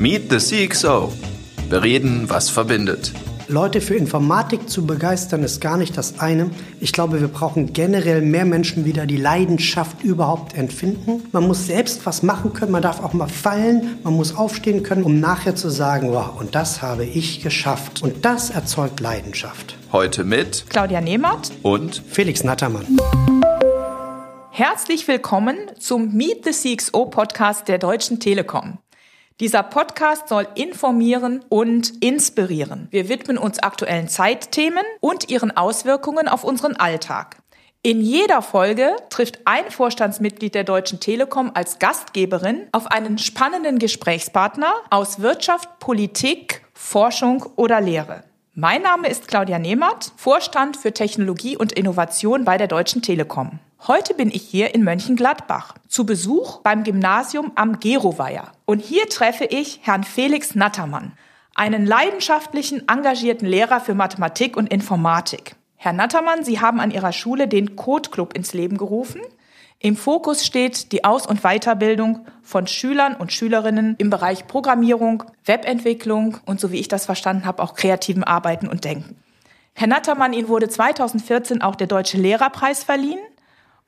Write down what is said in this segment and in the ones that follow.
Meet the CXO. Bereden, was verbindet. Leute für Informatik zu begeistern, ist gar nicht das eine. Ich glaube, wir brauchen generell mehr Menschen wieder, die Leidenschaft überhaupt empfinden. Man muss selbst was machen können, man darf auch mal fallen, man muss aufstehen können, um nachher zu sagen, wow, und das habe ich geschafft. Und das erzeugt Leidenschaft. Heute mit Claudia Nehmert und Felix Nattermann. Herzlich willkommen zum Meet the CXO Podcast der Deutschen Telekom. Dieser Podcast soll informieren und inspirieren. Wir widmen uns aktuellen Zeitthemen und ihren Auswirkungen auf unseren Alltag. In jeder Folge trifft ein Vorstandsmitglied der Deutschen Telekom als Gastgeberin auf einen spannenden Gesprächspartner aus Wirtschaft, Politik, Forschung oder Lehre. Mein Name ist Claudia Nehmert, Vorstand für Technologie und Innovation bei der Deutschen Telekom. Heute bin ich hier in Mönchengladbach zu Besuch beim Gymnasium am Geroweiher. Und hier treffe ich Herrn Felix Nattermann, einen leidenschaftlichen, engagierten Lehrer für Mathematik und Informatik. Herr Nattermann, Sie haben an Ihrer Schule den Code Club ins Leben gerufen. Im Fokus steht die Aus- und Weiterbildung von Schülern und Schülerinnen im Bereich Programmierung, Webentwicklung und so wie ich das verstanden habe, auch kreativen Arbeiten und Denken. Herr Nattermann, Ihnen wurde 2014 auch der Deutsche Lehrerpreis verliehen.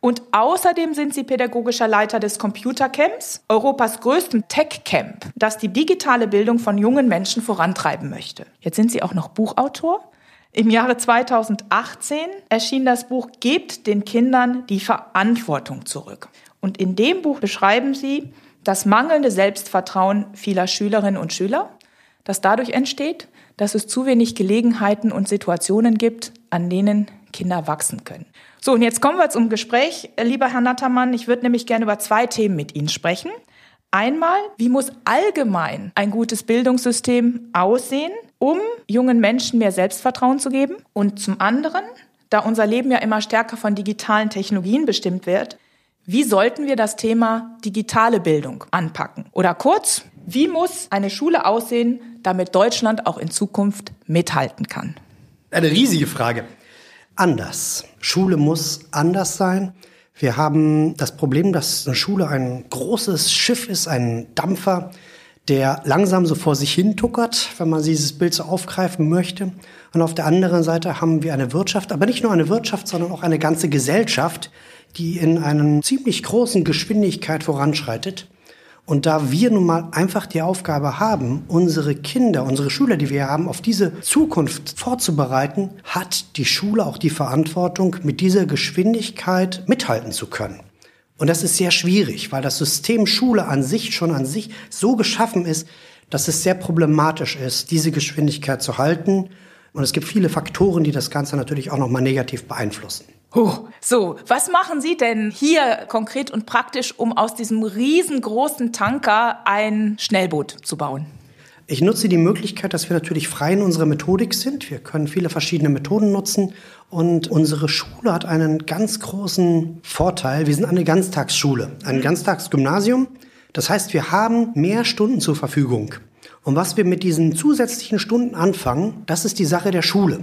Und außerdem sind sie pädagogischer Leiter des Computercamps, Europas größtem Tech-Camp, das die digitale Bildung von jungen Menschen vorantreiben möchte. Jetzt sind sie auch noch Buchautor. Im Jahre 2018 erschien das Buch Gebt den Kindern die Verantwortung zurück. Und in dem Buch beschreiben sie das mangelnde Selbstvertrauen vieler Schülerinnen und Schüler, das dadurch entsteht, dass es zu wenig Gelegenheiten und Situationen gibt, an denen Kinder wachsen können. So, und jetzt kommen wir zum Gespräch, lieber Herr Nattermann. Ich würde nämlich gerne über zwei Themen mit Ihnen sprechen. Einmal, wie muss allgemein ein gutes Bildungssystem aussehen, um jungen Menschen mehr Selbstvertrauen zu geben? Und zum anderen, da unser Leben ja immer stärker von digitalen Technologien bestimmt wird, wie sollten wir das Thema digitale Bildung anpacken? Oder kurz, wie muss eine Schule aussehen, damit Deutschland auch in Zukunft mithalten kann? Eine riesige Frage anders. Schule muss anders sein. Wir haben das Problem, dass eine Schule ein großes Schiff ist, ein Dampfer, der langsam so vor sich hin tuckert, wenn man dieses Bild so aufgreifen möchte. Und auf der anderen Seite haben wir eine Wirtschaft, aber nicht nur eine Wirtschaft, sondern auch eine ganze Gesellschaft, die in einer ziemlich großen Geschwindigkeit voranschreitet. Und da wir nun mal einfach die Aufgabe haben, unsere Kinder, unsere Schüler, die wir haben, auf diese Zukunft vorzubereiten, hat die Schule auch die Verantwortung, mit dieser Geschwindigkeit mithalten zu können. Und das ist sehr schwierig, weil das System Schule an sich schon an sich so geschaffen ist, dass es sehr problematisch ist, diese Geschwindigkeit zu halten. Und es gibt viele Faktoren, die das Ganze natürlich auch nochmal negativ beeinflussen. Huh. So, was machen Sie denn hier konkret und praktisch, um aus diesem riesengroßen Tanker ein Schnellboot zu bauen? Ich nutze die Möglichkeit, dass wir natürlich frei in unserer Methodik sind. Wir können viele verschiedene Methoden nutzen und unsere Schule hat einen ganz großen Vorteil. Wir sind eine Ganztagsschule, ein Ganztagsgymnasium. Das heißt, wir haben mehr Stunden zur Verfügung. Und was wir mit diesen zusätzlichen Stunden anfangen, das ist die Sache der Schule.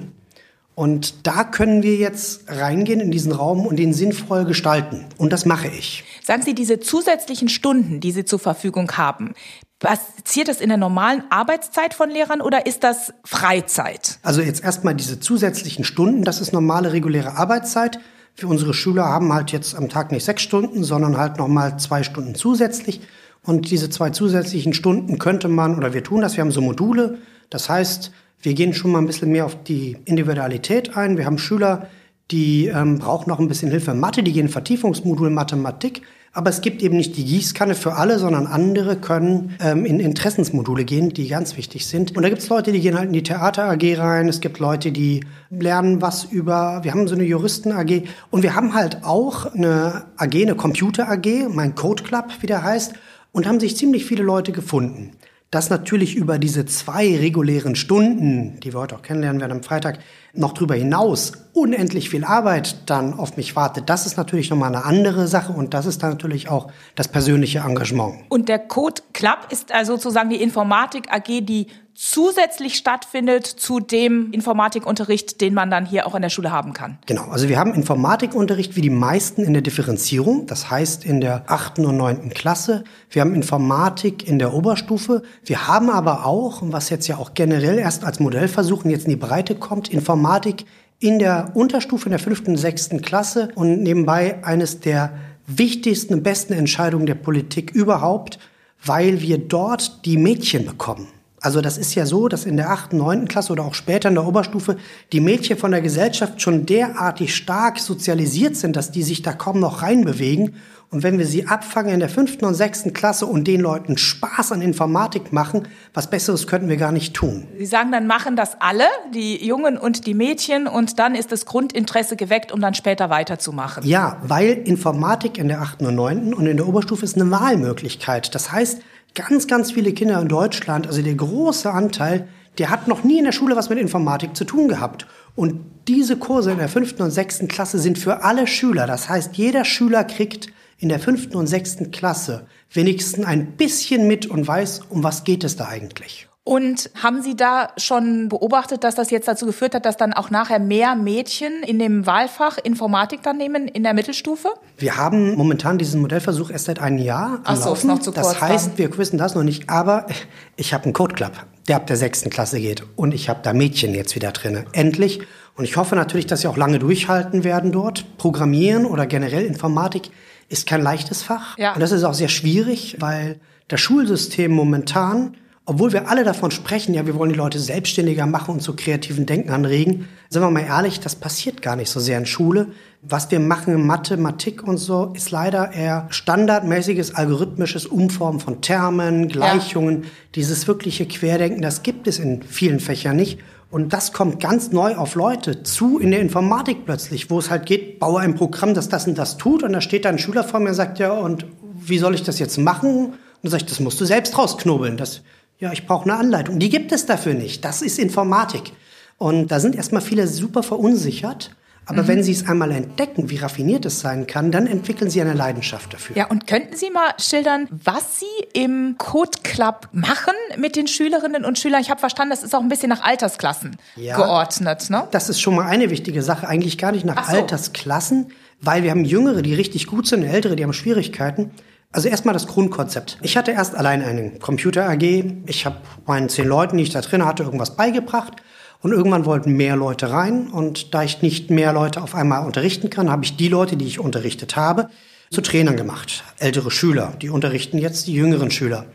Und da können wir jetzt reingehen in diesen Raum und den sinnvoll gestalten. Und das mache ich. Sagen Sie, diese zusätzlichen Stunden, die Sie zur Verfügung haben, passiert das in der normalen Arbeitszeit von Lehrern oder ist das Freizeit? Also jetzt erstmal diese zusätzlichen Stunden, das ist normale, reguläre Arbeitszeit. Für unsere Schüler haben halt jetzt am Tag nicht sechs Stunden, sondern halt nochmal zwei Stunden zusätzlich. Und diese zwei zusätzlichen Stunden könnte man, oder wir tun das, wir haben so Module. Das heißt, wir gehen schon mal ein bisschen mehr auf die Individualität ein. Wir haben Schüler, die ähm, brauchen noch ein bisschen Hilfe in Mathe, die gehen Vertiefungsmodul Mathematik. Aber es gibt eben nicht die Gießkanne für alle, sondern andere können ähm, in Interessensmodule gehen, die ganz wichtig sind. Und da gibt es Leute, die gehen halt in die Theater AG rein. Es gibt Leute, die lernen was über, wir haben so eine Juristen AG. Und wir haben halt auch eine AG, eine Computer AG, mein Code Club, wie der heißt. Und haben sich ziemlich viele Leute gefunden dass natürlich über diese zwei regulären Stunden, die wir heute auch kennenlernen werden am Freitag, noch drüber hinaus unendlich viel Arbeit dann auf mich wartet, das ist natürlich nochmal eine andere Sache und das ist dann natürlich auch das persönliche Engagement. Und der Code Club ist also sozusagen die Informatik AG, die zusätzlich stattfindet zu dem Informatikunterricht, den man dann hier auch in der Schule haben kann. Genau, also wir haben Informatikunterricht wie die meisten in der Differenzierung, das heißt in der achten und neunten Klasse. Wir haben Informatik in der Oberstufe. Wir haben aber auch, was jetzt ja auch generell erst als Modellversuch und jetzt in die Breite kommt, Informatik in der Unterstufe in der fünften und sechsten Klasse und nebenbei eines der wichtigsten und besten Entscheidungen der Politik überhaupt, weil wir dort die Mädchen bekommen. Also das ist ja so, dass in der achten, neunten Klasse oder auch später in der Oberstufe die Mädchen von der Gesellschaft schon derartig stark sozialisiert sind, dass die sich da kaum noch reinbewegen. Und wenn wir sie abfangen in der fünften und sechsten Klasse und den Leuten Spaß an Informatik machen, was Besseres könnten wir gar nicht tun. Sie sagen, dann machen das alle, die Jungen und die Mädchen, und dann ist das Grundinteresse geweckt, um dann später weiterzumachen. Ja, weil Informatik in der achten und neunten und in der Oberstufe ist eine Wahlmöglichkeit. Das heißt, ganz, ganz viele Kinder in Deutschland, also der große Anteil, der hat noch nie in der Schule was mit Informatik zu tun gehabt. Und diese Kurse in der fünften und sechsten Klasse sind für alle Schüler. Das heißt, jeder Schüler kriegt in der fünften und sechsten Klasse wenigstens ein bisschen mit und weiß, um was geht es da eigentlich. Und haben Sie da schon beobachtet, dass das jetzt dazu geführt hat, dass dann auch nachher mehr Mädchen in dem Wahlfach Informatik dann nehmen in der Mittelstufe? Wir haben momentan diesen Modellversuch erst seit einem Jahr. Ach so, ist noch zu kurz. Das heißt, dann. wir wissen das noch nicht, aber ich habe einen Code Club, der ab der sechsten Klasse geht. Und ich habe da Mädchen jetzt wieder drin. Endlich. Und ich hoffe natürlich, dass sie auch lange durchhalten werden dort. Programmieren oder generell Informatik ist kein leichtes Fach. Ja. Und das ist auch sehr schwierig, weil das Schulsystem momentan obwohl wir alle davon sprechen, ja, wir wollen die Leute selbstständiger machen und zu kreativen Denken anregen, sind wir mal ehrlich, das passiert gar nicht so sehr in Schule. Was wir machen in Mathematik und so, ist leider eher standardmäßiges algorithmisches Umformen von Termen, Gleichungen. Ja. Dieses wirkliche Querdenken, das gibt es in vielen Fächern nicht. Und das kommt ganz neu auf Leute zu in der Informatik plötzlich, wo es halt geht, baue ein Programm, das das und das tut. Und da steht da ein Schüler vor mir und sagt, ja, und wie soll ich das jetzt machen? Und dann sage ich, das musst du selbst rausknobeln. Das ja, ich brauche eine Anleitung. Die gibt es dafür nicht. Das ist Informatik. Und da sind erstmal viele super verunsichert. Aber mhm. wenn Sie es einmal entdecken, wie raffiniert es sein kann, dann entwickeln Sie eine Leidenschaft dafür. Ja, und könnten Sie mal schildern, was Sie im Code Club machen mit den Schülerinnen und Schülern? Ich habe verstanden, das ist auch ein bisschen nach Altersklassen ja, geordnet. Ne? Das ist schon mal eine wichtige Sache, eigentlich gar nicht nach so. Altersklassen, weil wir haben Jüngere, die richtig gut sind, Ältere, die haben Schwierigkeiten. Also erstmal das Grundkonzept. Ich hatte erst allein eine Computer AG. Ich habe meinen zehn Leuten, die ich da drin hatte, irgendwas beigebracht. Und irgendwann wollten mehr Leute rein. Und da ich nicht mehr Leute auf einmal unterrichten kann, habe ich die Leute, die ich unterrichtet habe, zu Trainern gemacht. Ältere Schüler, die unterrichten jetzt die jüngeren Schüler.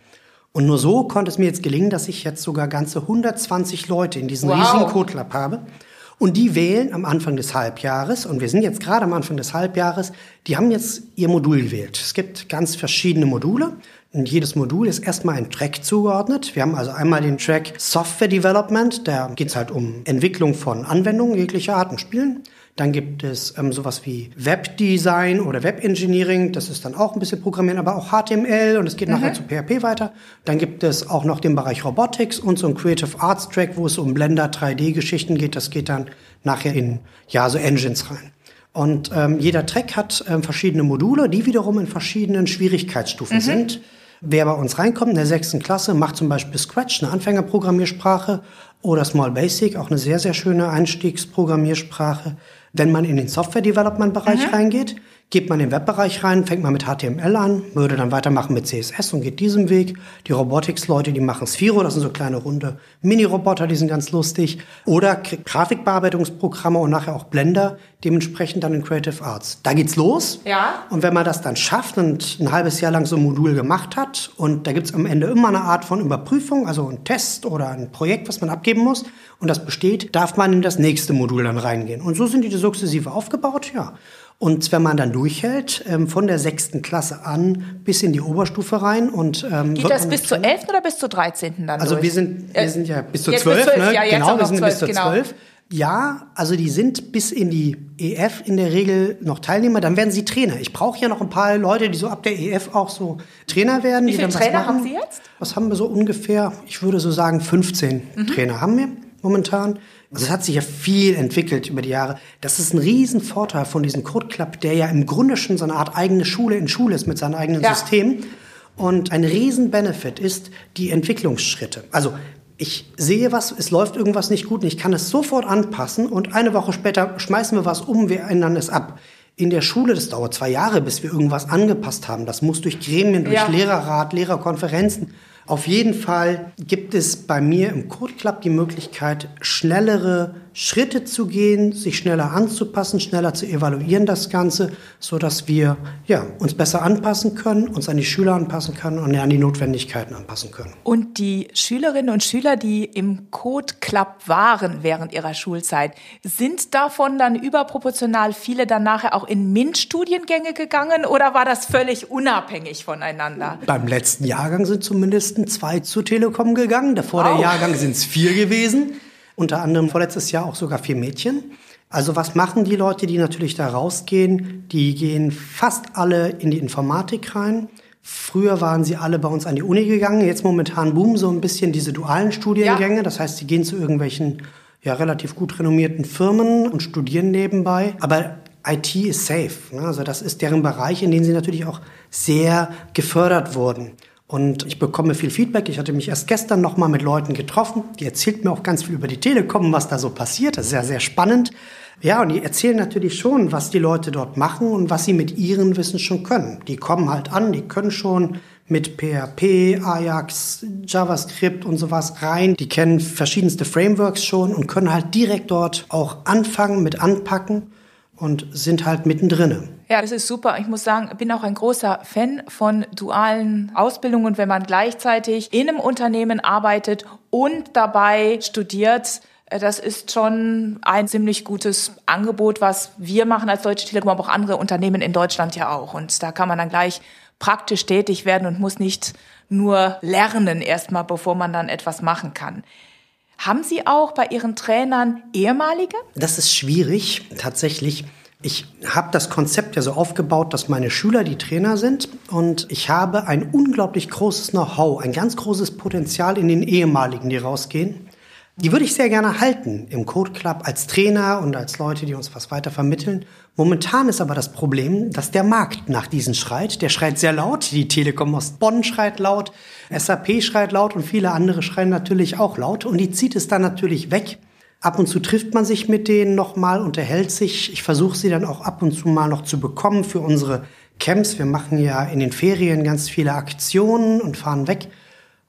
Und nur so konnte es mir jetzt gelingen, dass ich jetzt sogar ganze 120 Leute in diesem wow. riesigen Code Club habe. Und die wählen am Anfang des Halbjahres, und wir sind jetzt gerade am Anfang des Halbjahres, die haben jetzt ihr Modul gewählt. Es gibt ganz verschiedene Module. Und jedes Modul ist erstmal ein Track zugeordnet. Wir haben also einmal den Track Software Development, da geht es halt um Entwicklung von Anwendungen jeglicher Art und Spielen. Dann gibt es ähm, sowas wie Webdesign oder Webengineering. Das ist dann auch ein bisschen Programmieren, aber auch HTML und es geht mhm. nachher zu PHP weiter. Dann gibt es auch noch den Bereich Robotics und so ein Creative Arts Track, wo es um Blender 3D-Geschichten geht. Das geht dann nachher in, ja, so Engines rein. Und ähm, jeder Track hat ähm, verschiedene Module, die wiederum in verschiedenen Schwierigkeitsstufen mhm. sind. Wer bei uns reinkommt in der sechsten Klasse, macht zum Beispiel Scratch, eine Anfängerprogrammiersprache, oder Small Basic, auch eine sehr, sehr schöne Einstiegsprogrammiersprache. Wenn man in den Software-Development-Bereich mhm. reingeht, geht man in den Webbereich rein, fängt man mit HTML an, würde dann weitermachen mit CSS und geht diesen Weg. Die Robotics-Leute, die machen Sphero, das sind so kleine runde Mini-Roboter, die sind ganz lustig. Oder Grafikbearbeitungsprogramme und nachher auch Blender, dementsprechend dann in Creative Arts. Da geht's los. Ja. Und wenn man das dann schafft und ein halbes Jahr lang so ein Modul gemacht hat und da gibt's am Ende immer eine Art von Überprüfung, also ein Test oder ein Projekt, was man abgeben muss und das besteht, darf man in das nächste Modul dann reingehen. Und so sind die sukzessive aufgebaut, ja. Und wenn man dann durchhält, ähm, von der sechsten Klasse an bis in die Oberstufe rein und ähm, Geht das bis zur elften oder bis zur dreizehnten dann Also durch? wir sind, wir sind ja bis zur zwölf, ne? Ja, genau, wir sind 12, bis zur genau. zwölf. Ja, also die sind bis in die EF in der Regel noch Teilnehmer, dann werden sie Trainer. Ich brauche ja noch ein paar Leute, die so ab der EF auch so Trainer werden. Wie viele Trainer haben Sie jetzt? Was haben wir so ungefähr? Ich würde so sagen 15 mhm. Trainer haben wir momentan. Also es hat sich ja viel entwickelt über die Jahre. Das ist ein Riesenvorteil von diesem Code Club, der ja im Grunde schon so eine Art eigene Schule in Schule ist mit seinem eigenen ja. System. Und ein Riesen-Benefit ist die Entwicklungsschritte. Also ich sehe was, es läuft irgendwas nicht gut und ich kann es sofort anpassen und eine Woche später schmeißen wir was um, wir ändern es ab. In der Schule, das dauert zwei Jahre, bis wir irgendwas angepasst haben. Das muss durch Gremien, durch Ja. Lehrerrat, Lehrerkonferenzen. Auf jeden Fall gibt es bei mir im Code Club die Möglichkeit, schnellere Schritte zu gehen, sich schneller anzupassen, schneller zu evaluieren das Ganze, so dass wir ja, uns besser anpassen können, uns an die Schüler anpassen können und an die Notwendigkeiten anpassen können. Und die Schülerinnen und Schüler, die im Code Club waren während ihrer Schulzeit, sind davon dann überproportional viele dann nachher auch in MINT-Studiengänge gegangen oder war das völlig unabhängig voneinander? Beim letzten Jahrgang sind zumindest zwei zur Telekom gegangen. Davor Wow. der Jahrgang sind es vier gewesen. Unter anderem vorletztes Jahr auch sogar vier Mädchen. Also was machen die Leute, die natürlich da rausgehen? Die gehen fast alle in die Informatik rein. Früher waren sie alle bei uns an die Uni gegangen. Jetzt momentan boomen so ein bisschen diese dualen Studiengänge. Das heißt, sie gehen zu irgendwelchen ja, relativ gut renommierten Firmen und studieren nebenbei. Aber IT ist safe. Ne? Also das ist deren Bereich, in dem sie natürlich auch sehr gefördert wurden. Und ich bekomme viel Feedback. Ich hatte mich erst gestern noch mal mit Leuten getroffen. Die erzählt mir auch ganz viel über die Telekom, was da so passiert. Das ist ja sehr spannend. Ja, und die erzählen natürlich schon, was die Leute dort machen und was sie mit ihrem Wissen schon können. Die kommen halt an, die können schon mit PHP, Ajax, JavaScript und sowas rein. Die kennen verschiedenste Frameworks schon und können halt direkt dort auch anfangen mit anpacken und sind halt mittendrin. Ja, das ist super. Ich muss sagen, bin auch ein großer Fan von dualen Ausbildungen, wenn man gleichzeitig in einem Unternehmen arbeitet und dabei studiert. Äh, Das ist schon ein ziemlich gutes Angebot, was wir machen als Deutsche Telekom, aber auch andere Unternehmen in Deutschland ja auch. Und da kann man dann gleich praktisch tätig werden und muss nicht nur lernen erstmal, bevor man dann etwas machen kann. Haben Sie auch bei Ihren Trainern ehemalige? Das ist schwierig, tatsächlich. Ich habe das Konzept ja so aufgebaut, dass meine Schüler die Trainer sind und ich habe ein unglaublich großes Know-how, ein ganz großes Potenzial in den ehemaligen, die rausgehen. Die würde ich sehr gerne halten im Code Club als Trainer und als Leute, die uns was weiter vermitteln. Momentan ist aber das Problem, dass der Markt nach diesen schreit. Der schreit sehr laut. Die Telekom aus Bonn schreit laut, SAP schreit laut und viele andere schreien natürlich auch laut. Und die zieht es dann natürlich weg. Ab und zu trifft man sich mit denen nochmal, unterhält sich. Ich versuche sie dann auch ab und zu mal noch zu bekommen für unsere Camps. Wir machen ja in den Ferien ganz viele Aktionen und fahren weg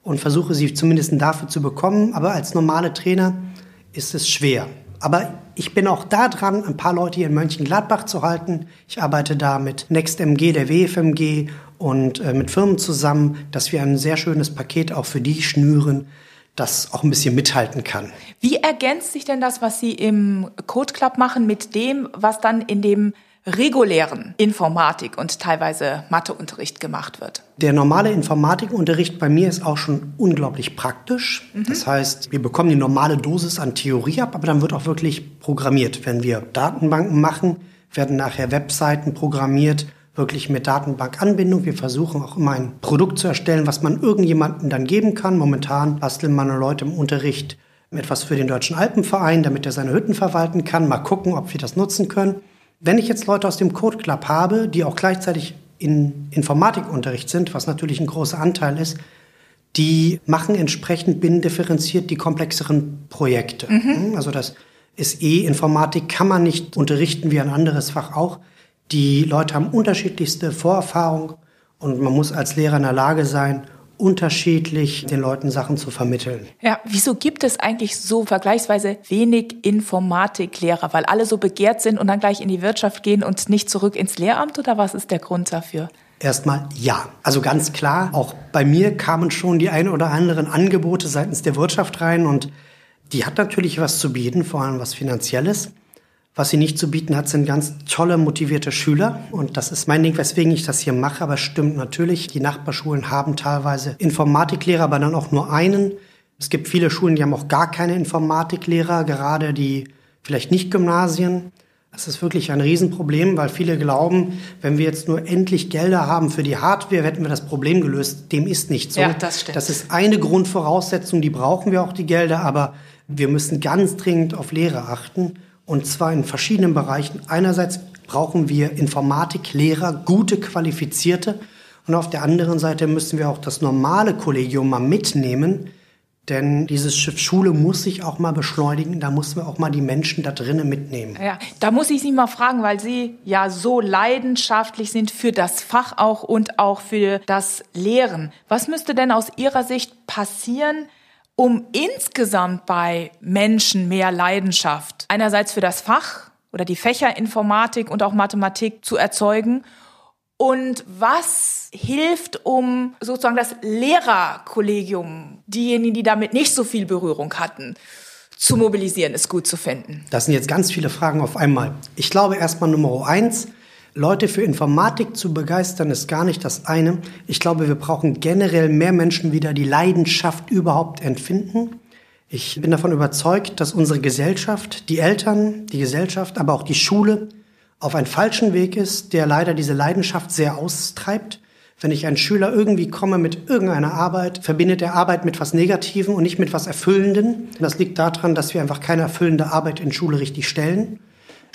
und versuche sie zumindest dafür zu bekommen. Aber als normale Trainer ist es schwer. Aber ich bin auch da dran, ein paar Leute hier in Mönchengladbach zu halten. Ich arbeite da mit NextMG, der WFMG und äh, mit Firmen zusammen, dass wir ein sehr schönes Paket auch für die schnüren, das auch ein bisschen mithalten kann. Wie ergänzt sich denn das, was Sie im Code Club machen, mit dem, was dann in dem regulären Informatik und teilweise Matheunterricht gemacht wird? Der normale Informatikunterricht bei mir ist auch schon unglaublich praktisch. Das heißt, wir bekommen die normale Dosis an Theorie ab, aber dann wird auch wirklich programmiert. Wenn wir Datenbanken machen, werden nachher Webseiten programmiert, wirklich mit Datenbankanbindung. Wir versuchen auch immer ein Produkt zu erstellen, was man irgendjemandem dann geben kann. Momentan basteln meine Leute im Unterricht etwas für den Deutschen Alpenverein, damit er seine Hütten verwalten kann. Mal gucken, ob wir das nutzen können. Wenn ich jetzt Leute aus dem Code Club habe, die auch gleichzeitig in Informatikunterricht sind, was natürlich ein großer Anteil ist, die machen entsprechend binnendifferenziert die komplexeren Projekte. Also das ist eh Informatik, kann man nicht unterrichten wie ein anderes Fach auch. Die Leute haben unterschiedlichste Vorerfahrung und man muss als Lehrer in der Lage sein, unterschiedlich den Leuten Sachen zu vermitteln. Ja, wieso gibt es eigentlich so vergleichsweise wenig Informatiklehrer? Weil alle so begehrt sind und dann gleich in die Wirtschaft gehen und nicht zurück ins Lehramt oder was ist der Grund dafür? Erstmal ja. Also ganz klar, auch bei mir kamen schon die ein oder anderen Angebote seitens der Wirtschaft rein und die hat natürlich was zu bieten, vor allem was finanzielles. Was sie nicht zu bieten hat, sind ganz tolle, motivierte Schüler. Und das ist mein Ding, weswegen ich das hier mache. Aber es stimmt natürlich, die Nachbarschulen haben teilweise Informatiklehrer, aber dann auch nur einen. Es gibt viele Schulen, die haben auch gar keine Informatiklehrer, gerade die vielleicht nicht Gymnasien. Das ist wirklich ein Riesenproblem, weil viele glauben, wenn wir jetzt nur endlich Gelder haben für die Hardware, hätten wir das Problem gelöst. Dem ist nicht so. Ja, das stimmt. Das ist eine Grundvoraussetzung, die brauchen wir auch, die Gelder, aber wir müssen ganz dringend auf Lehre achten. Und zwar in verschiedenen Bereichen. Einerseits brauchen wir Informatiklehrer, gute, qualifizierte. Und auf der anderen Seite müssen wir auch das normale Kollegium mal mitnehmen, Denn dieses Schiff Schule muss sich auch mal beschleunigen. Da müssen wir auch mal die Menschen da drinnen mitnehmen. Ja, da muss ich Sie mal fragen, weil Sie ja so leidenschaftlich sind für das Fach auch und auch für das Lehren. Was müsste denn aus Ihrer Sicht passieren, um insgesamt bei Menschen mehr Leidenschaft einerseits für das Fach oder die Fächer Informatik und auch Mathematik zu erzeugen? Und was hilft, um sozusagen das Lehrerkollegium, diejenigen, die damit nicht so viel Berührung hatten, zu mobilisieren, es gut zu finden? Das sind jetzt ganz viele Fragen auf einmal. Ich glaube erstmal Nummer eins, Leute für Informatik zu begeistern, ist gar nicht das eine. Ich glaube, wir brauchen generell mehr Menschen wieder, die Leidenschaft überhaupt empfinden. Ich bin davon überzeugt, dass unsere Gesellschaft, die Eltern, die Gesellschaft, aber auch die Schule auf einen falschen Weg ist, der leider diese Leidenschaft sehr austreibt. Wenn ich einen Schüler irgendwie komme mit irgendeiner Arbeit, verbindet er Arbeit mit was Negativem und nicht mit was Erfüllenden. Das liegt daran, dass wir einfach keine erfüllende Arbeit in Schule richtig stellen.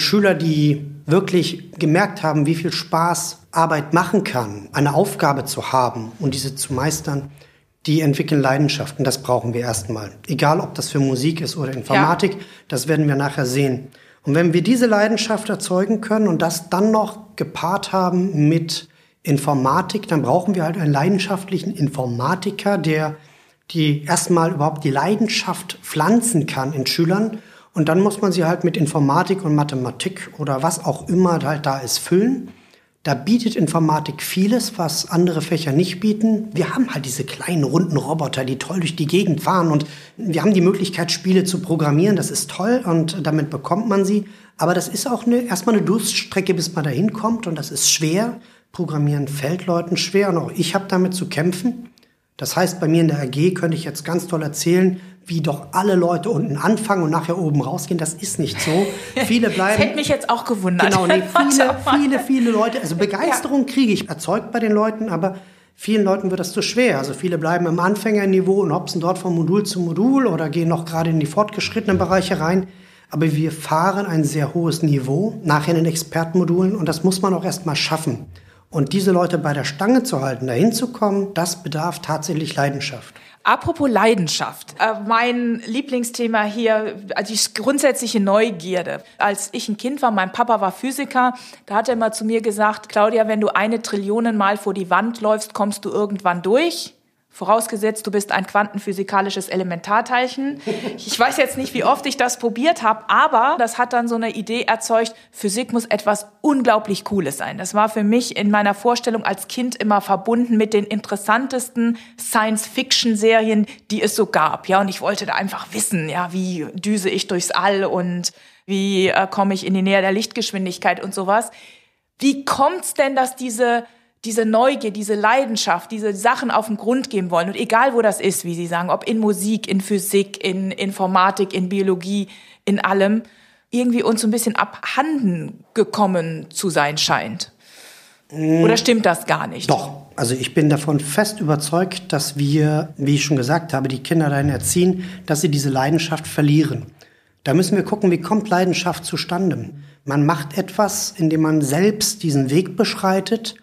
Schüler, die wirklich gemerkt haben, wie viel Spaß Arbeit machen kann, eine Aufgabe zu haben und diese zu meistern, die entwickeln Leidenschaften. Das brauchen wir erstmal. Egal, ob das für Musik ist oder Informatik, ja. das werden wir nachher sehen. Und wenn wir diese Leidenschaft erzeugen können und das dann noch gepaart haben mit Informatik, dann brauchen wir halt einen leidenschaftlichen Informatiker, der die erstmal überhaupt die Leidenschaft pflanzen kann in Schülern und dann muss man sie halt mit Informatik und Mathematik oder was auch immer halt da ist füllen. Da bietet Informatik vieles, was andere Fächer nicht bieten. Wir haben halt diese kleinen runden Roboter, die toll durch die Gegend fahren und wir haben die Möglichkeit, Spiele zu programmieren. Das ist toll und damit bekommt man sie. Aber das ist auch eine, erstmal eine Durststrecke, bis man da hinkommt und das ist schwer. Programmieren fällt Leuten schwer und auch ich habe damit zu kämpfen. Das heißt, bei mir in der AG könnte ich jetzt ganz toll erzählen, wie doch alle Leute unten anfangen und nachher oben rausgehen. Das ist nicht so. Viele bleiben. das hätte mich jetzt auch gewundert. Genau, nee, viele, viele, viele Leute. Also Begeisterung kriege ich erzeugt bei den Leuten, aber vielen Leuten wird das zu schwer. Also viele bleiben im Anfängerniveau und hopsen dort von Modul zu Modul oder gehen noch gerade in die fortgeschrittenen Bereiche rein. Aber wir fahren ein sehr hohes Niveau nachher in den Expertenmodulen und das muss man auch erst mal schaffen. Und diese Leute bei der Stange zu halten, dahin zu kommen, das bedarf tatsächlich Leidenschaft. Apropos Leidenschaft. Äh, mein Lieblingsthema hier, also die grundsätzliche Neugierde. Als ich ein Kind war, mein Papa war Physiker, da hat er mal zu mir gesagt, Claudia, wenn du eine Trillionen Mal vor die Wand läufst, kommst du irgendwann durch. Vorausgesetzt, du bist ein quantenphysikalisches Elementarteilchen. Ich weiß jetzt nicht, wie oft ich das probiert habe, aber das hat dann so eine Idee erzeugt, Physik muss etwas unglaublich Cooles sein. Das war für mich in meiner Vorstellung als Kind immer verbunden mit den interessantesten Science-Fiction-Serien, die es so gab. Ja, und ich wollte da einfach wissen, ja, wie düse ich durchs All und wie äh, komme ich in die Nähe der Lichtgeschwindigkeit und sowas. Wie kommt's denn, dass diese diese Neugier, diese Leidenschaft, diese Sachen auf den Grund geben wollen. Und egal wo das ist, wie Sie sagen, ob in Musik, in Physik, in Informatik, in Biologie, in allem, irgendwie uns so ein bisschen abhanden gekommen zu sein scheint. Oder stimmt das gar nicht? Doch. Also ich bin davon fest überzeugt, dass wir, wie ich schon gesagt habe, die Kinder dahin erziehen, dass sie diese Leidenschaft verlieren. Da müssen wir gucken, wie kommt Leidenschaft zustande. Man macht etwas, indem man selbst diesen Weg beschreitet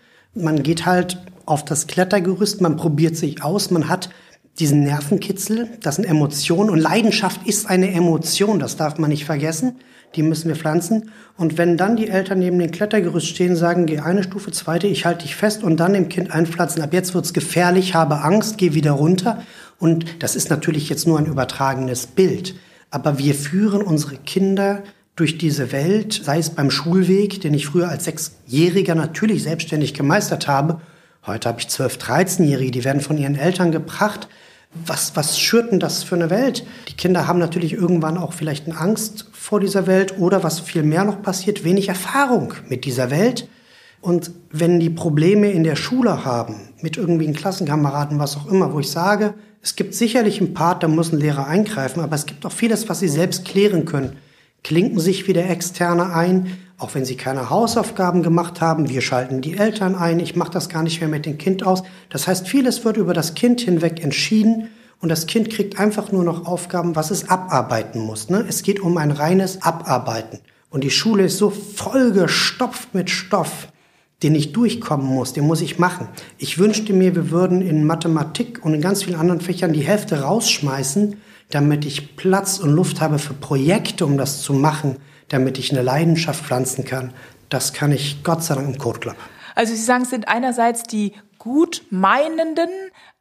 man geht halt auf das Klettergerüst, man probiert sich aus, man hat diesen Nervenkitzel, das sind Emotionen und Leidenschaft ist eine Emotion, das darf man nicht vergessen. Die müssen wir pflanzen. Und wenn dann die Eltern neben dem Klettergerüst stehen, sagen, geh eine Stufe, zweite, ich halte dich fest und dann dem Kind einpflanzen, ab jetzt wird's gefährlich, habe Angst, geh wieder runter. Und das ist natürlich jetzt nur ein übertragenes Bild. Aber wir führen unsere Kinder durch diese Welt, sei es beim Schulweg, den ich früher als Sechsjähriger natürlich selbstständig gemeistert habe. Heute habe ich zwölf, dreizehnjährige, die werden von ihren Eltern gebracht. Was, was schürt denn das für eine Welt? Die Kinder haben natürlich irgendwann auch vielleicht eine Angst vor dieser Welt oder was viel mehr noch passiert, wenig Erfahrung mit dieser Welt. Und wenn die Probleme in der Schule haben, mit irgendwie einen Klassenkameraden, was auch immer, wo ich sage, es gibt sicherlich einen Part, da muss ein Lehrer eingreifen, aber es gibt auch vieles, was sie selbst klären können klinken sich wieder Externe ein, auch wenn sie keine Hausaufgaben gemacht haben. Wir schalten die Eltern ein. Ich mache das gar nicht mehr mit dem Kind aus. Das heißt, vieles wird über das Kind hinweg entschieden und das Kind kriegt einfach nur noch Aufgaben, was es abarbeiten muss. Ne? Es geht um ein reines Abarbeiten. Und die Schule ist so vollgestopft mit Stoff, den ich durchkommen muss, den muss ich machen. Ich wünschte mir, wir würden in Mathematik und in ganz vielen anderen Fächern die Hälfte rausschmeißen, damit ich Platz und Luft habe für Projekte, um das zu machen, damit ich eine Leidenschaft pflanzen kann. Das kann ich Gott sei Dank im Code Club. Also Sie sagen, es sind einerseits die gut meinenden,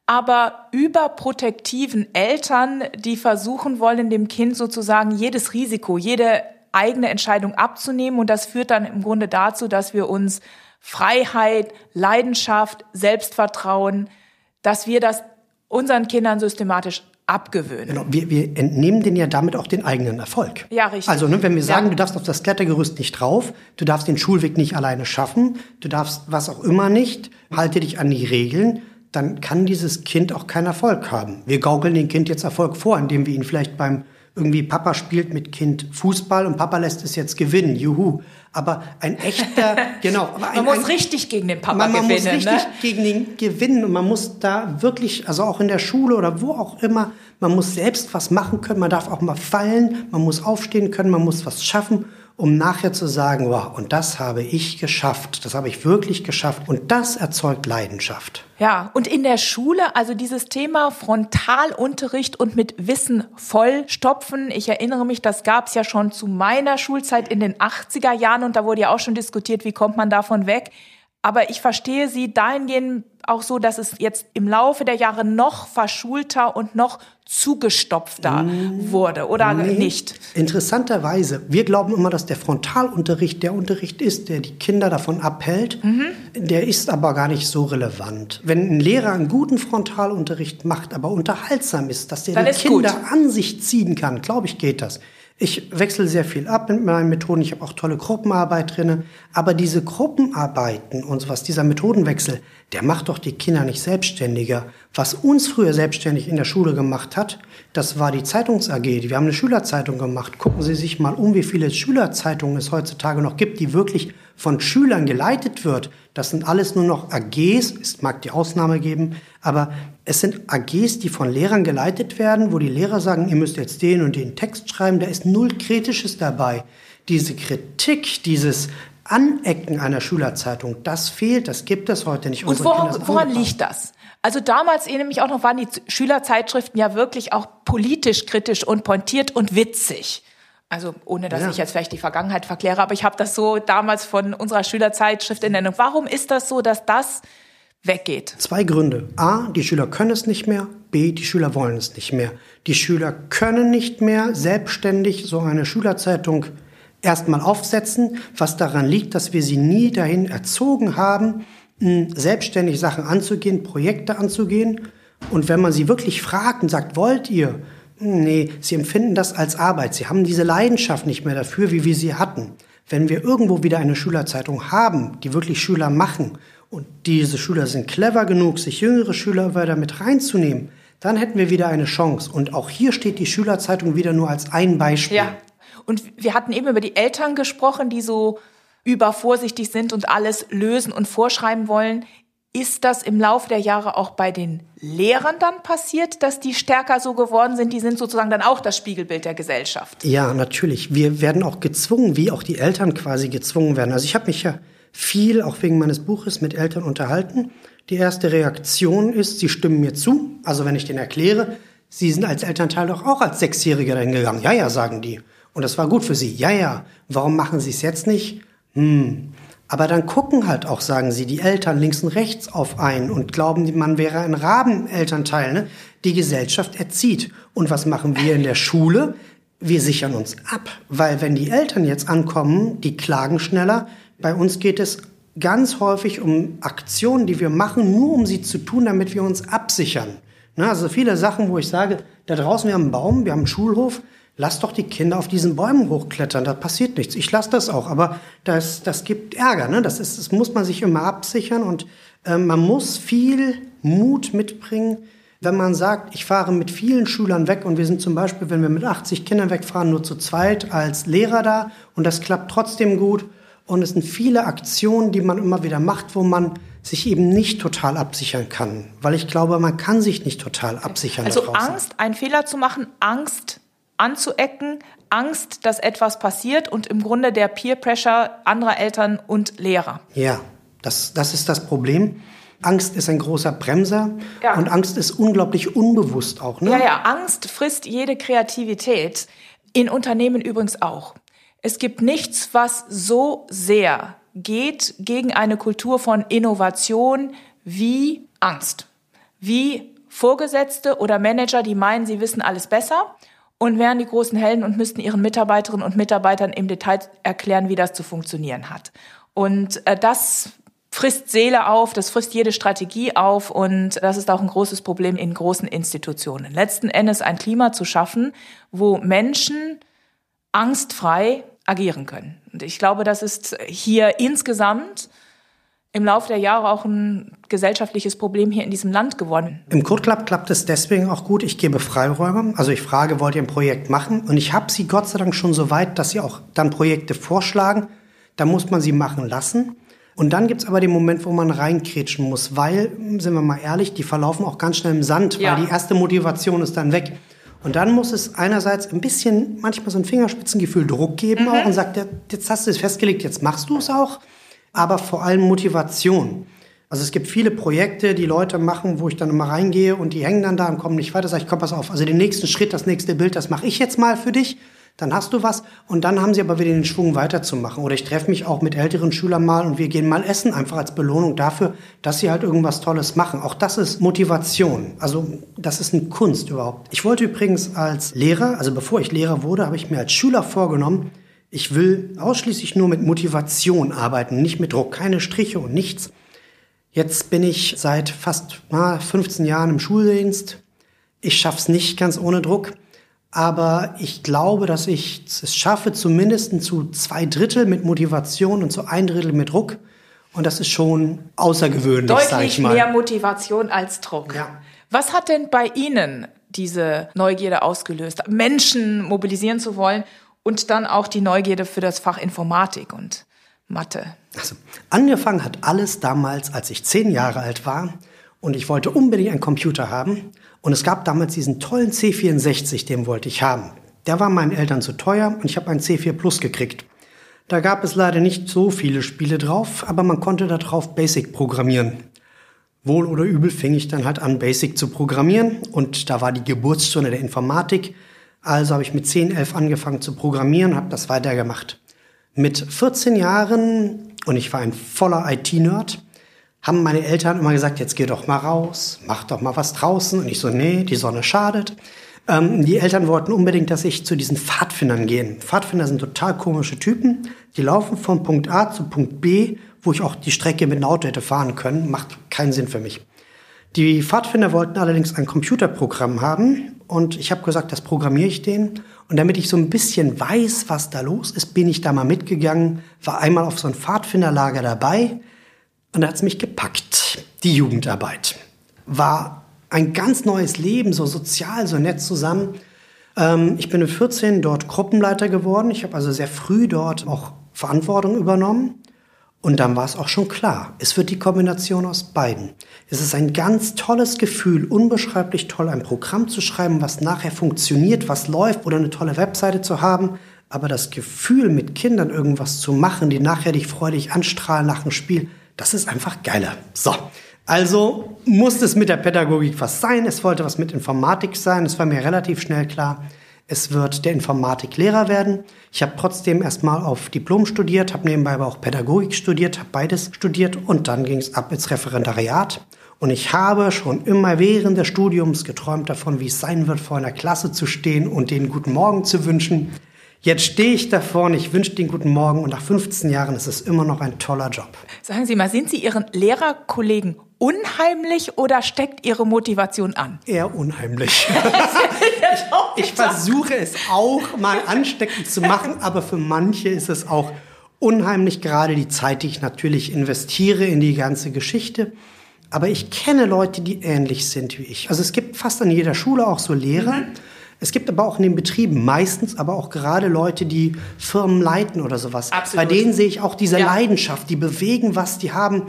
aber überprotektiven Eltern, die versuchen wollen, dem Kind sozusagen jedes Risiko, jede eigene Entscheidung abzunehmen. Und das führt dann im Grunde dazu, dass wir uns Freiheit, Leidenschaft, Selbstvertrauen, dass wir das unseren Kindern systematisch abgewöhnen. Genau, wir, wir entnehmen denen ja damit auch den eigenen Erfolg. Ja, richtig. Also, ne, wenn wir sagen, ja. du darfst auf das Klettergerüst nicht drauf, du darfst den Schulweg nicht alleine schaffen, du darfst was auch immer nicht, halte dich an die Regeln, dann kann dieses Kind auch keinen Erfolg haben. Wir gaukeln dem Kind jetzt Erfolg vor, indem wir ihn vielleicht beim irgendwie Papa spielt mit Kind Fußball und Papa lässt es jetzt gewinnen, juhu. Aber ein echter, genau. man ein, muss ein, richtig gegen den Papa man, man gewinnen. Man muss richtig ne? gegen den gewinnen und man muss da wirklich, also auch in der Schule oder wo auch immer, man muss selbst was machen können, man darf auch mal fallen, man muss aufstehen können, man muss was schaffen um nachher zu sagen, wow, und das habe ich geschafft, das habe ich wirklich geschafft und das erzeugt Leidenschaft. Ja, und in der Schule, also dieses Thema Frontalunterricht und mit Wissen vollstopfen. Ich erinnere mich, das gab es ja schon zu meiner Schulzeit in den 80er Jahren und da wurde ja auch schon diskutiert, wie kommt man davon weg. Aber ich verstehe Sie dahingehend auch so, dass es jetzt im Laufe der Jahre noch verschulter und noch zugestopfter mm, wurde, oder nee. nicht? Interessanterweise, wir glauben immer, dass der Frontalunterricht der Unterricht ist, der die Kinder davon abhält. Mhm. Der ist aber gar nicht so relevant. Wenn ein Lehrer einen guten Frontalunterricht macht, aber unterhaltsam ist, dass der Dann die Kinder gut. an sich ziehen kann, glaube ich, geht das. Ich wechsle sehr viel ab mit meinen Methoden. Ich habe auch tolle Gruppenarbeit drinne. Aber diese Gruppenarbeiten und sowas, dieser Methodenwechsel, der macht doch die Kinder nicht selbstständiger. Was uns früher selbstständig in der Schule gemacht hat, das war die Zeitungs AG. Wir haben eine Schülerzeitung gemacht. Gucken Sie sich mal um, wie viele Schülerzeitungen es heutzutage noch gibt, die wirklich von Schülern geleitet wird. Das sind alles nur noch AGs. Es mag die Ausnahme geben, aber es sind AGs, die von Lehrern geleitet werden, wo die Lehrer sagen, ihr müsst jetzt den und den Text schreiben. Da ist null Kritisches dabei. Diese Kritik, dieses Anecken einer Schülerzeitung, das fehlt, das gibt es heute nicht. Und woran, woran liegt das? Also damals erinnere mich auch noch, waren die Schülerzeitschriften ja wirklich auch politisch kritisch und pointiert und witzig. Also ohne, dass ja. ich jetzt vielleicht die Vergangenheit verkläre, aber ich habe das so damals von unserer Schülerzeitschrift in Nennung. Warum ist das so, dass das weggeht? Zwei Gründe. A, die Schüler können es nicht mehr. B, die Schüler wollen es nicht mehr. Die Schüler können nicht mehr selbstständig so eine Schülerzeitung erstmal aufsetzen, was daran liegt, dass wir sie nie dahin erzogen haben, selbstständig Sachen anzugehen, Projekte anzugehen. Und wenn man sie wirklich fragt und sagt, wollt ihr? Nee, sie empfinden das als Arbeit. Sie haben diese Leidenschaft nicht mehr dafür, wie wir sie hatten. Wenn wir irgendwo wieder eine Schülerzeitung haben, die wirklich Schüler machen und diese Schüler sind clever genug, sich jüngere Schüler weiter mit reinzunehmen, dann hätten wir wieder eine Chance. Und auch hier steht die Schülerzeitung wieder nur als ein Beispiel. Ja. Und wir hatten eben über die Eltern gesprochen, die so übervorsichtig sind und alles lösen und vorschreiben wollen. Ist das im Laufe der Jahre auch bei den Lehrern dann passiert, dass die stärker so geworden sind? Die sind sozusagen dann auch das Spiegelbild der Gesellschaft. Ja, natürlich. Wir werden auch gezwungen, wie auch die Eltern quasi gezwungen werden. Also ich habe mich ja viel, auch wegen meines Buches, mit Eltern unterhalten. Die erste Reaktion ist, sie stimmen mir zu. Also wenn ich denen erkläre, sie sind als Elternteil doch auch als Sechsjähriger dahin gegangen. Ja, ja, sagen die. Und das war gut für sie. Ja, ja. Warum machen sie es jetzt nicht? Hm. Aber dann gucken halt auch, sagen sie, die Eltern links und rechts auf einen und glauben, man wäre ein Rabenelternteil. Ne? Die Gesellschaft erzieht. Und was machen wir in der Schule? Wir sichern uns ab, weil wenn die Eltern jetzt ankommen, die klagen schneller. Bei uns geht es ganz häufig um Aktionen, die wir machen, nur um sie zu tun, damit wir uns absichern. Ne? Also viele Sachen, wo ich sage, da draußen wir haben einen Baum, wir haben einen Schulhof, Lass doch die Kinder auf diesen Bäumen hochklettern, da passiert nichts. Ich lasse das auch, aber das, das gibt Ärger. Ne? Das, ist, das muss man sich immer absichern und äh, man muss viel Mut mitbringen, wenn man sagt, ich fahre mit vielen Schülern weg und wir sind zum Beispiel, wenn wir mit 80 Kindern wegfahren, nur zu zweit als Lehrer da und das klappt trotzdem gut. Und es sind viele Aktionen, die man immer wieder macht, wo man sich eben nicht total absichern kann. Weil ich glaube, man kann sich nicht total absichern. Also Angst, einen Fehler zu machen, Angst anzuecken, Angst, dass etwas passiert und im Grunde der Peer Pressure anderer Eltern und Lehrer. Ja, Das, das ist das Problem. Angst ist ein großer Bremser ja. und Angst ist unglaublich unbewusst auch. Ne? Ja, ja, Angst frisst jede Kreativität. In Unternehmen übrigens auch. Es gibt nichts, was so sehr geht gegen eine Kultur von Innovation wie Angst. Wie Vorgesetzte oder Manager, die meinen, sie wissen alles besser und wären die großen Helden und müssten ihren Mitarbeiterinnen und Mitarbeitern im Detail erklären, wie das zu funktionieren hat. Und äh, das frisst Seele auf, das frisst jede Strategie auf und das ist auch ein großes Problem in großen Institutionen. Letzten Endes ein Klima zu schaffen, wo Menschen angstfrei agieren können. Und ich glaube, das ist hier insgesamt im Laufe der Jahre auch ein gesellschaftliches Problem hier in diesem Land geworden. Im Code Club klappt es deswegen auch gut. Ich gebe Freiräume. Also ich frage, wollt ihr ein Projekt machen? Und ich habe sie Gott sei Dank schon so weit, dass sie auch dann Projekte vorschlagen. Da muss man sie machen lassen. Und dann gibt's aber den Moment, wo man reinkrätschen muss, weil, sind wir mal ehrlich, die verlaufen auch ganz schnell im Sand, ja. weil die erste Motivation ist dann weg. Und dann muss es einerseits ein bisschen, manchmal so ein Fingerspitzengefühl Druck geben mhm. auch und sagt, jetzt hast du es festgelegt, jetzt machst du es auch. Aber vor allem Motivation. Also es gibt viele Projekte, die Leute machen, wo ich dann immer reingehe und die hängen dann da und kommen nicht weiter. Sag ich, komm, pass auf. Also den nächsten Schritt, das nächste Bild, das mache ich jetzt mal für dich dann hast du was und dann haben sie aber wieder den Schwung weiterzumachen. Oder ich treffe mich auch mit älteren Schülern mal und wir gehen mal essen, einfach als Belohnung dafür, dass sie halt irgendwas Tolles machen. Auch das ist Motivation. Also das ist eine Kunst überhaupt. Ich wollte übrigens als Lehrer, also bevor ich Lehrer wurde, habe ich mir als Schüler vorgenommen, ich will ausschließlich nur mit Motivation arbeiten, nicht mit Druck, keine Striche und nichts. Jetzt bin ich seit fast na, 15 Jahren im Schuldienst. Ich schaff's nicht ganz ohne Druck. Aber ich glaube, dass ich es schaffe, zumindest zu zwei Drittel mit Motivation und zu ein Drittel mit Druck. Und das ist schon außergewöhnlich, sage ich mal. Deutlich mehr Motivation als Druck. Ja. Was hat denn bei Ihnen diese Neugierde ausgelöst, Menschen mobilisieren zu wollen und dann auch die Neugierde für das Fach Informatik und Mathe? Also, angefangen hat alles damals, als ich zehn Jahre alt war und ich wollte unbedingt einen Computer haben. Und es gab damals diesen tollen C64, den wollte ich haben. Der war meinen Eltern zu teuer und ich habe einen C4 Plus gekriegt. Da gab es leider nicht so viele Spiele drauf, aber man konnte da drauf Basic programmieren. Wohl oder übel fing ich dann halt an, Basic zu programmieren und da war die Geburtsstunde der Informatik. Also habe ich mit 10, 11 angefangen zu programmieren, habe das weitergemacht. Mit 14 Jahren, und ich war ein voller IT-Nerd, haben meine Eltern immer gesagt, jetzt geh doch mal raus, mach doch mal was draußen. Und ich so, nee, die Sonne schadet. Ähm, die Eltern wollten unbedingt, dass ich zu diesen Pfadfindern gehe. Pfadfinder sind total komische Typen. Die laufen von Punkt A zu Punkt B, wo ich auch die Strecke mit einem Auto hätte fahren können. Macht keinen Sinn für mich. Die Pfadfinder wollten allerdings ein Computerprogramm haben und ich habe gesagt, das programmiere ich denen. Und damit ich so ein bisschen weiß, was da los ist, bin ich da mal mitgegangen, war einmal auf so ein Pfadfinderlager dabei, und da hat es mich gepackt. Die Jugendarbeit war ein ganz neues Leben, so sozial, so nett zusammen. Ähm, ich bin mit 14 dort Gruppenleiter geworden. Ich habe also sehr früh dort auch Verantwortung übernommen. Und dann war es auch schon klar, es wird die Kombination aus beiden. Es ist ein ganz tolles Gefühl, unbeschreiblich toll, ein Programm zu schreiben, was nachher funktioniert, was läuft oder eine tolle Webseite zu haben. Aber das Gefühl, mit Kindern irgendwas zu machen, die nachher dich freudig anstrahlen nach dem Spiel, das ist einfach geiler. So. Also musste es mit der Pädagogik was sein. Es wollte was mit Informatik sein. Es war mir relativ schnell klar, es wird der Informatiklehrer werden. Ich habe trotzdem erstmal auf Diplom studiert, habe nebenbei aber auch Pädagogik studiert, habe beides studiert und dann ging es ab ins Referendariat. Und ich habe schon immer während des Studiums geträumt davon, wie es sein wird, vor einer Klasse zu stehen und den guten Morgen zu wünschen. Jetzt stehe ich da vorne, ich wünsche den guten Morgen und nach 15 Jahren ist es immer noch ein toller Job. Sagen Sie mal, sind Sie Ihren Lehrerkollegen unheimlich oder steckt Ihre Motivation an? Eher unheimlich. ich, ich versuche es auch mal ansteckend zu machen, aber für manche ist es auch unheimlich, gerade die Zeit, die ich natürlich investiere in die ganze Geschichte. Aber ich kenne Leute, die ähnlich sind wie ich. Also es gibt fast an jeder Schule auch so Lehrer. Mhm es gibt aber auch in den Betrieben meistens, aber auch gerade Leute, die Firmen leiten oder sowas. Absolut. Bei denen sehe ich auch diese ja. Leidenschaft, die bewegen was, die haben.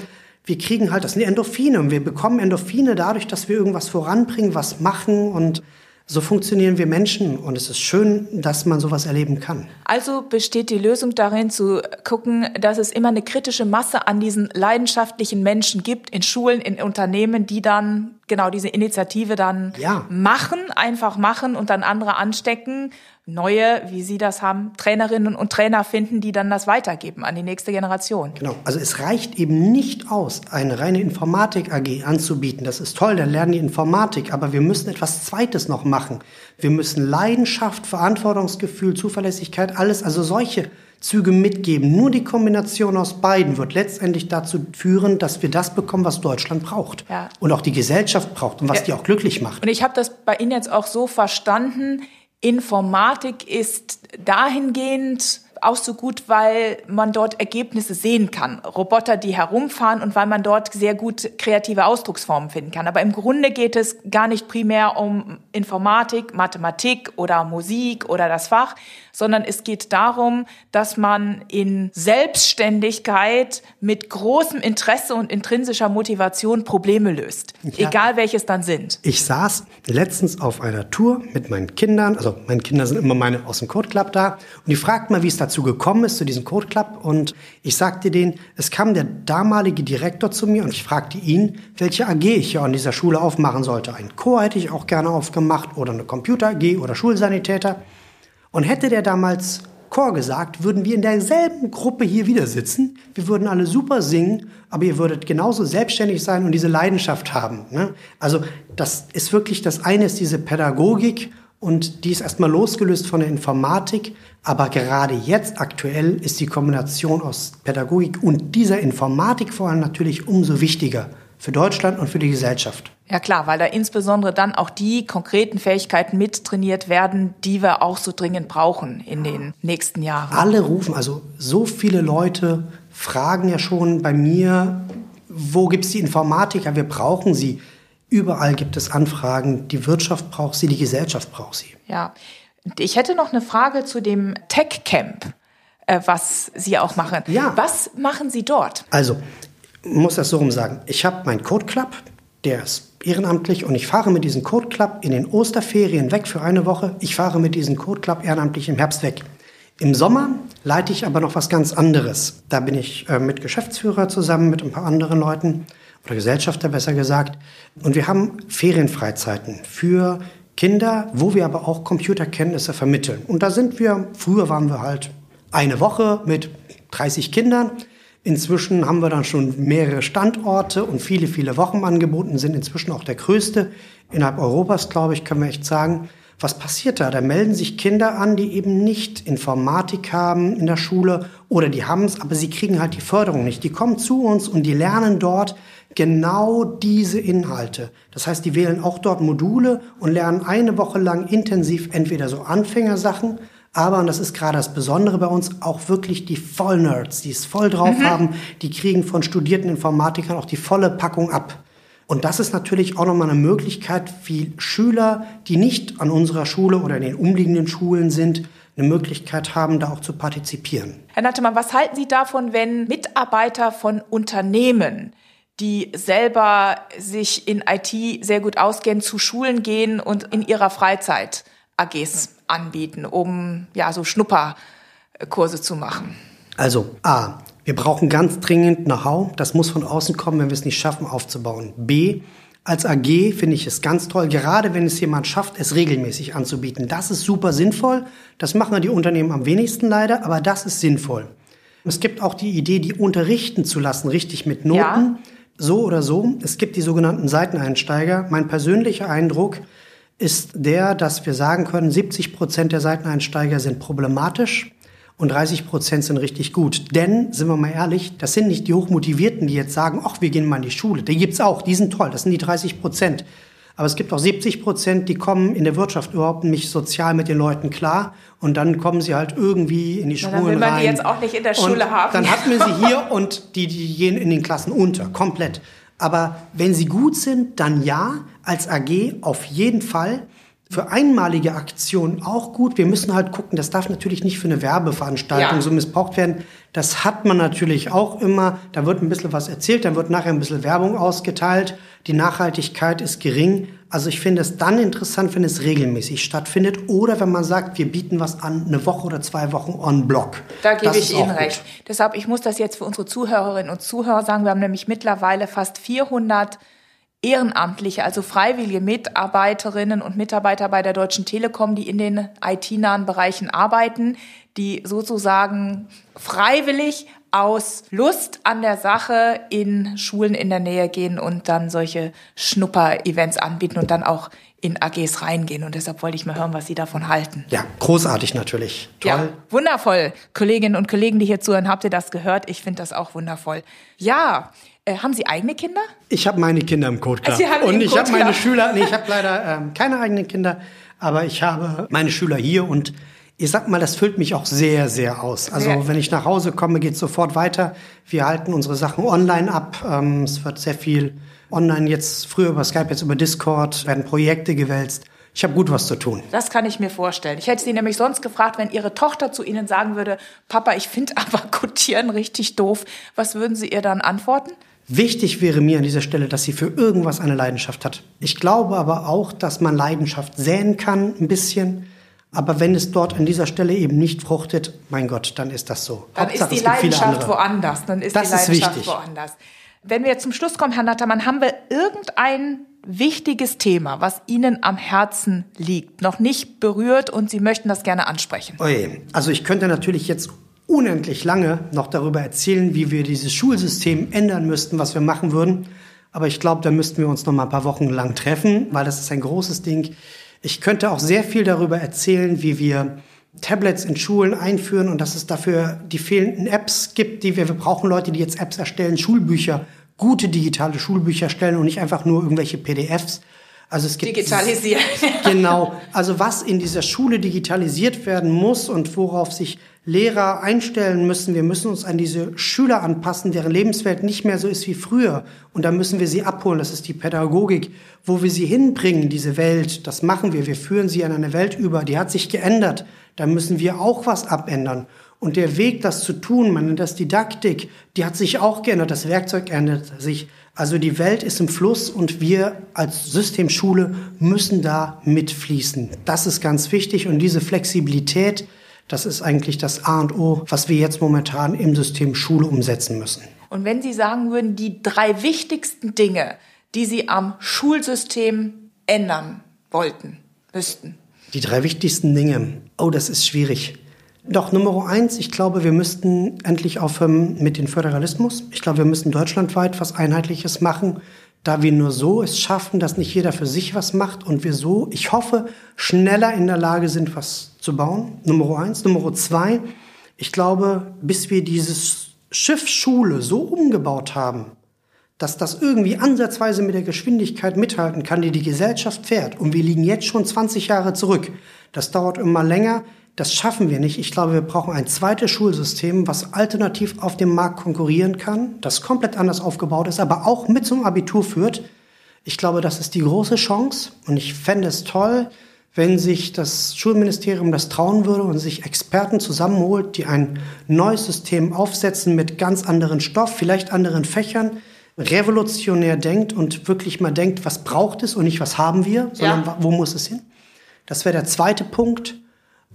Wir kriegen halt, das sind Endorphine und wir bekommen Endorphine dadurch, dass wir irgendwas voranbringen, was machen und So funktionieren wir Menschen und es ist schön, dass man sowas erleben kann. Also besteht die Lösung darin zu gucken, dass es immer eine kritische Masse an diesen leidenschaftlichen Menschen gibt in Schulen, in Unternehmen, die dann genau diese Initiative dann ja. machen, einfach machen und dann andere anstecken, neue, wie Sie das haben, Trainerinnen und Trainer finden, die dann das weitergeben an die nächste Generation. Genau. Also es reicht eben nicht aus, eine reine Informatik AG anzubieten. Das ist toll, dann lernen die Informatik, aber wir müssen etwas Zweites noch machen. Wir müssen Leidenschaft, Verantwortungsgefühl, Zuverlässigkeit, alles, also solche Züge mitgeben. Nur die Kombination aus beiden wird letztendlich dazu führen, dass wir das bekommen, was Deutschland braucht. Ja. Und auch die Gesellschaft braucht und was ja. die auch glücklich macht. Und ich habe das bei Ihnen jetzt auch so verstanden, Informatik ist dahingehend auch so gut, weil man dort Ergebnisse sehen kann. Roboter, die herumfahren und weil man dort sehr gut kreative Ausdrucksformen finden kann. Aber im Grunde geht es gar nicht primär um Informatik, Mathematik oder Musik oder das Fach, sondern es geht darum, dass man in Selbstständigkeit mit großem Interesse und intrinsischer Motivation Probleme löst, ja. egal welches dann sind. Ich saß letztens auf einer Tour mit meinen Kindern, also meine Kinder sind immer meine aus dem Code Club da, und die fragten mal, wie es dazu gekommen ist, zu diesem Code Club, und ich sagte denen, es kam der damalige Direktor zu mir und ich fragte ihn, welche AG ich ja an dieser Schule aufmachen sollte. Ein Chor hätte ich auch gerne aufgemacht oder eine Computer AG oder Schulsanitäter. Und hätte der damals Chor gesagt, würden wir in derselben Gruppe hier wieder sitzen. Wir würden alle super singen, aber ihr würdet genauso selbstständig sein und diese Leidenschaft haben. Ne? Also das ist wirklich, das eine ist diese Pädagogik und die ist erstmal losgelöst von der Informatik. Aber gerade jetzt aktuell ist die Kombination aus Pädagogik und dieser Informatik vor allem natürlich umso wichtiger für Deutschland und für die Gesellschaft. Ja klar, weil da insbesondere dann auch die konkreten Fähigkeiten mittrainiert werden, die wir auch so dringend brauchen in den nächsten Jahren. Alle rufen, also so viele Leute fragen ja schon bei mir, wo gibt es die Informatiker? Wir brauchen sie. Überall gibt es Anfragen. Die Wirtschaft braucht sie, die Gesellschaft braucht sie. Ja, ich hätte noch eine Frage zu dem Tech Camp, äh, was Sie auch machen. Ja. Was machen Sie dort? Also, muss das so rum sagen. Ich habe meinen Code Club, der ist ehrenamtlich und ich fahre mit diesem Code Club in den Osterferien weg für eine Woche. Ich fahre mit diesem Code Club ehrenamtlich im Herbst weg. Im Sommer leite ich aber noch was ganz anderes. Da bin ich äh, mit Geschäftsführer zusammen mit ein paar anderen Leuten oder Gesellschafter besser gesagt. Und wir haben Ferienfreizeiten für Kinder, wo wir aber auch Computerkenntnisse vermitteln. Und da sind wir, früher waren wir halt eine Woche mit 30 Kindern. Inzwischen haben wir dann schon mehrere Standorte und viele, viele Wochenangebote sind inzwischen auch der größte innerhalb Europas, glaube ich, können wir echt sagen. Was passiert da? Da melden sich Kinder an, die eben nicht Informatik haben in der Schule oder die haben es, aber sie kriegen halt die Förderung nicht. Die kommen zu uns und die lernen dort genau diese Inhalte. Das heißt, die wählen auch dort Module und lernen eine Woche lang intensiv entweder so Anfängersachen, aber, und das ist gerade das Besondere bei uns, auch wirklich die Vollnerds, die es voll drauf mhm. haben, die kriegen von studierten Informatikern auch die volle Packung ab. Und das ist natürlich auch nochmal eine Möglichkeit, wie Schüler, die nicht an unserer Schule oder in den umliegenden Schulen sind, eine Möglichkeit haben, da auch zu partizipieren. Herr Nattemann, was halten Sie davon, wenn Mitarbeiter von Unternehmen, die selber sich in IT sehr gut auskennen, zu Schulen gehen und in ihrer Freizeit AGs anbieten, um ja so Schnupperkurse zu machen? Also A, wir brauchen ganz dringend Know-how. Das muss von außen kommen, wenn wir es nicht schaffen aufzubauen. B, als AG finde ich es ganz toll, gerade wenn es jemand schafft, es regelmäßig anzubieten. Das ist super sinnvoll. Das machen die Unternehmen am wenigsten leider, aber das ist sinnvoll. Es gibt auch die Idee, die unterrichten zu lassen, richtig mit Noten. Ja. So oder so. Es gibt die sogenannten Seiteneinsteiger. Mein persönlicher Eindruck ist der, dass wir sagen können, 70 Prozent der Seiteneinsteiger sind problematisch und 30 Prozent sind richtig gut. Denn, sind wir mal ehrlich, das sind nicht die Hochmotivierten, die jetzt sagen, ach, wir gehen mal in die Schule. Die gibt's auch, die sind toll, das sind die 30 Prozent. Aber es gibt auch 70 Prozent, die kommen in der Wirtschaft überhaupt nicht sozial mit den Leuten klar. Und dann kommen sie halt irgendwie in die Schulen rein. Dann will man rein. die jetzt auch nicht in der Schule und haben. Dann hat man sie hier und die, die gehen in den Klassen unter, komplett. Aber wenn sie gut sind, dann ja, als AG auf jeden Fall. für einmalige Aktionen auch gut. Wir müssen halt gucken, das darf natürlich nicht für eine Werbeveranstaltung Ja. so missbraucht werden. Das hat man natürlich auch immer. Da wird ein bisschen was erzählt, dann wird nachher ein bisschen Werbung ausgeteilt. Die Nachhaltigkeit ist gering. Also ich finde es dann interessant, wenn es regelmäßig stattfindet oder wenn man sagt, wir bieten was an, eine Woche oder zwei Wochen on Block. Da gebe Das ich Ihnen gut. recht. Deshalb, ich muss das jetzt für unsere Zuhörerinnen und Zuhörer sagen. Wir haben nämlich mittlerweile fast 400 Ehrenamtliche, also freiwillige Mitarbeiterinnen und Mitarbeiter bei der Deutschen Telekom, die in den IT-nahen Bereichen arbeiten, die sozusagen freiwillig aus Lust an der Sache in Schulen in der Nähe gehen und dann solche Schnupper-Events anbieten und dann auch in AGs reingehen. Und deshalb wollte ich mal hören, was Sie davon halten. Ja, großartig natürlich. Toll. Ja, wundervoll. Kolleginnen und Kollegen, die hier zuhören, habt ihr das gehört? Ich finde das auch wundervoll. Ja, äh, haben Sie eigene Kinder? Ich habe meine Kinder im Code Club. Sie haben und ich habe meine. Schüler, nee, ich habe leider ähm, keine eigenen Kinder, aber ich habe meine Schüler hier und ich sag mal, das füllt mich auch sehr, sehr aus. Also Sehr. wenn ich nach Hause komme, geht sofort weiter. Wir halten unsere Sachen online ab. Ähm, es wird sehr viel online jetzt, früher über Skype, jetzt über Discord, werden Projekte gewälzt. Ich habe gut was zu tun. Das kann ich mir vorstellen. Ich hätte Sie nämlich sonst gefragt, wenn Ihre Tochter zu Ihnen sagen würde, Papa, ich finde aber Codieren richtig doof. Was würden Sie ihr dann antworten? Wichtig wäre mir an dieser Stelle, dass sie für irgendwas eine Leidenschaft hat. Ich glaube aber auch, dass man Leidenschaft säen kann, ein bisschen. Aber wenn es dort an dieser Stelle eben nicht fruchtet, mein Gott, dann ist das so. Dann Hauptsache, ist die Leidenschaft woanders. Dann ist Das die ist Leidenschaft wichtig. woanders. Wenn wir jetzt zum Schluss kommen, Herr Nattermann, haben wir irgendein wichtiges Thema, was Ihnen am Herzen liegt, noch nicht berührt und Sie möchten das gerne ansprechen? Oje. Also ich könnte natürlich jetzt unendlich lange noch darüber erzählen, wie wir dieses Schulsystem ändern müssten, was wir machen würden. Aber ich glaube, da müssten wir uns noch mal ein paar Wochen lang treffen, weil das ist ein großes Ding. Ich könnte auch sehr viel darüber erzählen, wie wir Tablets in Schulen einführen und dass es dafür die fehlenden Apps gibt, die wir, wir brauchen Leute, die jetzt Apps erstellen, Schulbücher, gute digitale Schulbücher erstellen und nicht einfach nur irgendwelche PDFs. Also es gibt Digitalisieren. Genau. Also was in dieser Schule digitalisiert werden muss und worauf sich Lehrer einstellen müssen. Wir müssen uns an diese Schüler anpassen, deren Lebenswelt nicht mehr so ist wie früher. Und da müssen wir sie abholen. Das ist die Pädagogik. Wo wir sie hinbringen, diese Welt, das machen wir. Wir führen sie an eine Welt über. Die hat sich geändert. Da müssen wir auch was abändern. Und der Weg, das zu tun, man nennt das Didaktik, die hat sich auch geändert. Das Werkzeug ändert sich. Also die Welt ist im Fluss und wir als Systemschule müssen da mitfließen. Das ist ganz wichtig und diese Flexibilität, das ist eigentlich das A und O, was wir jetzt momentan im System Schule umsetzen müssen. Und wenn Sie sagen würden, die drei wichtigsten Dinge, die Sie am Schulsystem ändern wollten, müssten. Die drei wichtigsten Dinge. Oh, das ist schwierig. Doch, Nummer eins, ich glaube, wir müssten endlich aufhören mit dem Föderalismus. Ich glaube, wir müssen deutschlandweit was Einheitliches machen, da wir nur so es schaffen, dass nicht jeder für sich was macht und wir so, ich hoffe, schneller in der Lage sind, was zu bauen. Nummer eins. Nummer zwei, ich glaube, bis wir dieses Schiff Schule so umgebaut haben, dass das irgendwie ansatzweise mit der Geschwindigkeit mithalten kann, die die Gesellschaft fährt. Und wir liegen jetzt schon 20 Jahre zurück. Das dauert immer länger. Das schaffen wir nicht. Ich glaube, wir brauchen ein zweites Schulsystem, was alternativ auf dem Markt konkurrieren kann, das komplett anders aufgebaut ist, aber auch mit zum Abitur führt. Ich glaube, das ist die große Chance. Und ich fände es toll, wenn sich das Schulministerium das trauen würde und sich Experten zusammenholt, die ein neues System aufsetzen mit ganz anderen Stoff, vielleicht anderen Fächern, revolutionär denkt und wirklich mal denkt, was braucht es und nicht was haben wir, sondern Ja. wo muss es hin. Das wäre der zweite Punkt.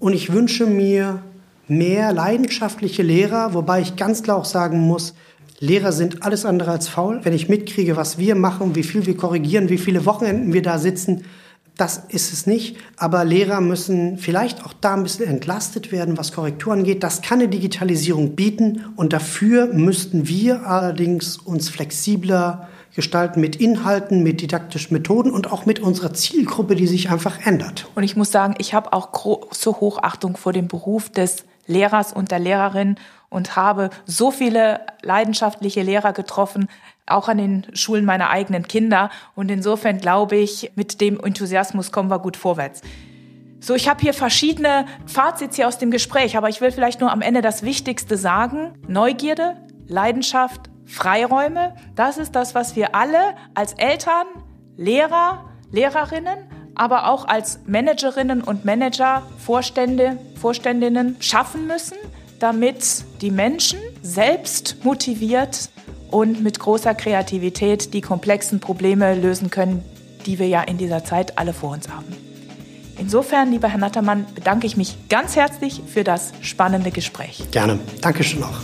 Und ich wünsche mir mehr leidenschaftliche Lehrer, wobei ich ganz klar auch sagen muss, Lehrer sind alles andere als faul. Wenn ich mitkriege, was wir machen, wie viel wir korrigieren, wie viele Wochenenden wir da sitzen, das ist es nicht. Aber Lehrer müssen vielleicht auch da ein bisschen entlastet werden, was Korrektur angeht. Das kann eine Digitalisierung bieten. Und dafür müssten wir allerdings uns flexibler gestalten mit Inhalten, mit didaktischen Methoden und auch mit unserer Zielgruppe, die sich einfach ändert. Und ich muss sagen, ich habe auch große Hochachtung vor dem Beruf des Lehrers und der Lehrerin und habe so viele leidenschaftliche Lehrer getroffen, auch an den Schulen meiner eigenen Kinder. Und insofern glaube ich, mit dem Enthusiasmus kommen wir gut vorwärts. So, ich habe hier verschiedene Fazits hier aus dem Gespräch, aber ich will vielleicht nur am Ende das Wichtigste sagen. Neugierde, Leidenschaft, Freiräume, das ist das, was wir alle als Eltern, Lehrer, Lehrerinnen, aber auch als Managerinnen und Manager, Vorstände, Vorständinnen schaffen müssen, damit die Menschen selbst motiviert und mit großer Kreativität die komplexen Probleme lösen können, die wir ja in dieser Zeit alle vor uns haben. Insofern, lieber Herr Nattermann, bedanke ich mich ganz herzlich für das spannende Gespräch. Gerne. Dankeschön auch.